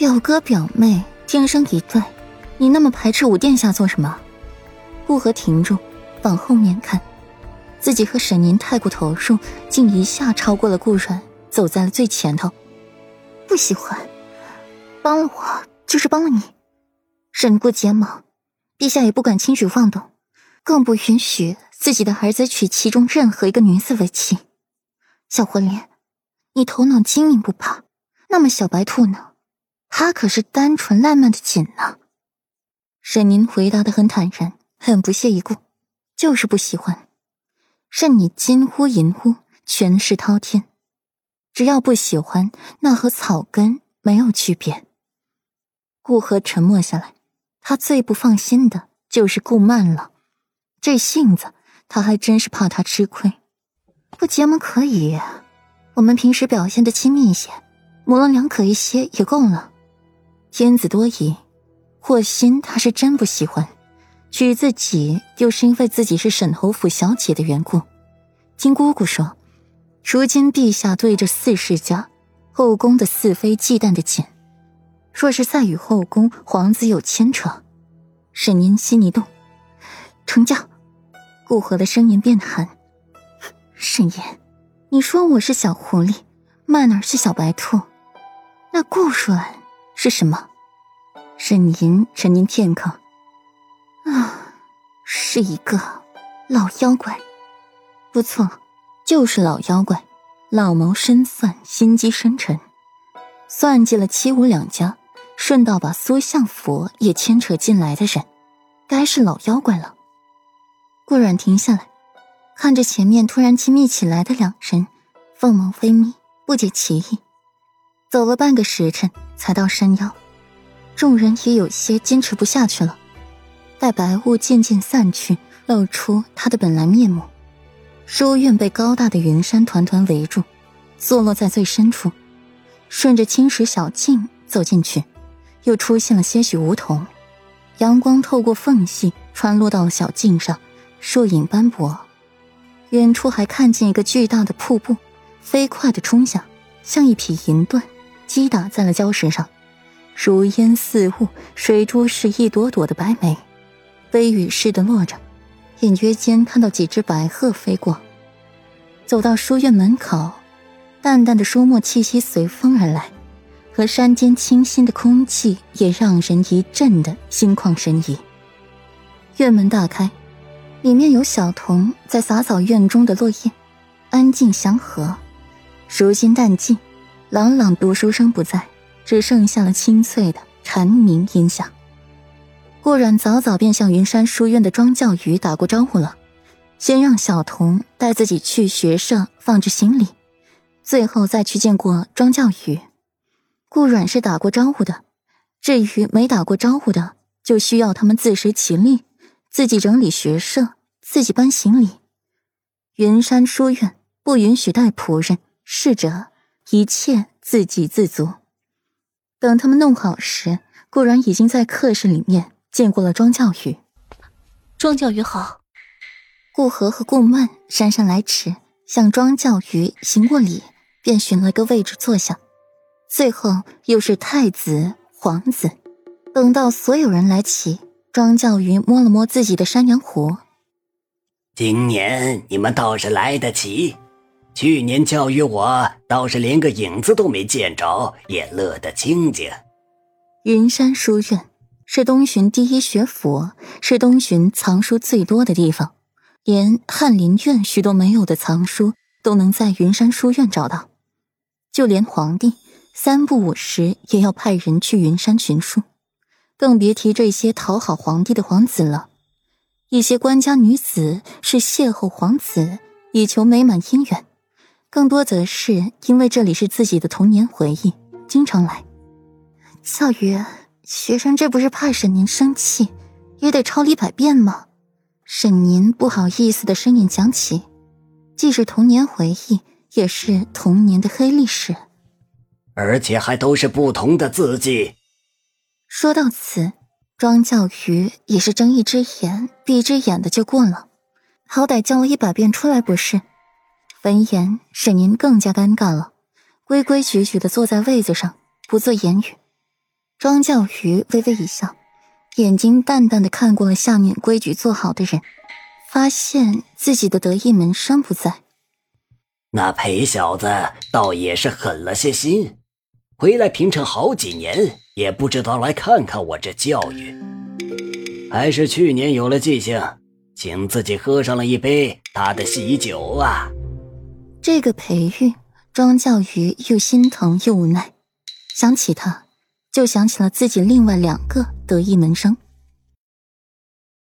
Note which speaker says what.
Speaker 1: 表哥表妹天生一对，你那么排斥五殿下做什么？顾河停住，往后面看，自己和沈宁太过投入，竟一下超过了顾阮，走在了最前头。不喜欢，帮了我就是帮了你。沈顾结盟，陛下也不敢轻举妄动，更不允许自己的儿子娶其中任何一个女子为妻。小火莲，你头脑精明不怕，那么小白兔呢？他可是单纯烂漫的紧呢。沈宁回答的很坦然，很不屑一顾，就是不喜欢。任你金呼银呼，权势滔天，只要不喜欢，那和草根没有区别。顾河沉默下来，他最不放心的就是顾曼了。这性子，他还真是怕他吃亏。不结盟可以，我们平时表现的亲密一些，模棱两可一些也够了。天子多疑，霍心他是真不喜欢，娶自己又是因为自己是沈侯府小姐的缘故。听姑姑说，如今陛下对着四世家、后宫的四妃忌惮的紧，若是再与后宫皇子有牵扯，沈宁心一动，成交。顾河的声音变寒：“沈言，你说我是小狐狸，曼儿是小白兔，那顾阮？”是什么？沈吟沉吟片刻，啊，是一个老妖怪。不错，就是老妖怪，老谋深算，心机深沉，算计了七五两家，顺道把苏相佛也牵扯进来的人，该是老妖怪了。顾软停下来，看着前面突然亲密起来的两人，凤眸微眯，不解其意。走了半个时辰。才到山腰，众人也有些坚持不下去了。待白雾渐渐散去，露出他的本来面目。书院被高大的云山团团围住，坐落在最深处。顺着青石小径走进去，又出现了些许梧桐。阳光透过缝隙穿落到了小径上，树影斑驳。远处还看见一个巨大的瀑布，飞快的冲下，像一匹银盾。击打在了礁石上，如烟似雾，水珠是一朵朵的白梅，微雨似的落着。隐约间看到几只白鹤飞过。走到书院门口，淡淡的书墨气息随风而来，和山间清新的空气也让人一阵的心旷神怡。院门大开，里面有小童在洒扫院中的落叶，安静祥和。如今淡尽。朗朗读书声不在，只剩下了清脆的蝉鸣音响。顾然早早便向云山书院的庄教瑜打过招呼了，先让小童带自己去学社放置行李，最后再去见过庄教瑜。顾阮是打过招呼的，至于没打过招呼的，就需要他们自食其力，自己整理学社，自己搬行李。云山书院不允许带仆人、侍者。一切自给自足。等他们弄好时，顾然已经在课室里面见过了庄教育。
Speaker 2: 庄教育好。
Speaker 1: 顾和和顾曼姗姗来迟，向庄教育行过礼，便寻了个位置坐下。最后又是太子、皇子。等到所有人来齐，庄教育摸了摸自己的山羊胡。
Speaker 3: 今年你们倒是来得及。去年教育我，倒是连个影子都没见着，也乐得清静。
Speaker 1: 云山书院是东巡第一学府，是东巡藏书最多的地方，连翰林院许多没有的藏书都能在云山书院找到。就连皇帝三不五时也要派人去云山寻书，更别提这些讨好皇帝的皇子了。一些官家女子是邂逅皇子，以求美满姻缘。更多则是因为这里是自己的童年回忆，经常来。教育学生，这不是怕沈宁生气，也得抄一百遍吗？沈宁不好意思的声音响起，既是童年回忆，也是童年的黑历史，
Speaker 3: 而且还都是不同的字迹。
Speaker 1: 说到此，庄教育也是睁一只眼闭一只眼的就过了，好歹教了一百遍出来不是？闻言，沈宁更加尴尬了，规规矩矩的坐在位子上，不做言语。庄教瑜微微一笑，眼睛淡淡的看过了下面规矩做好的人，发现自己的得意门生不在。
Speaker 3: 那裴小子倒也是狠了些心，回来平城好几年，也不知道来看看我这教育，还是去年有了记性，请自己喝上了一杯他的喜酒啊。
Speaker 1: 这个培育，庄教瑜又心疼又无奈，想起他，就想起了自己另外两个得意门生。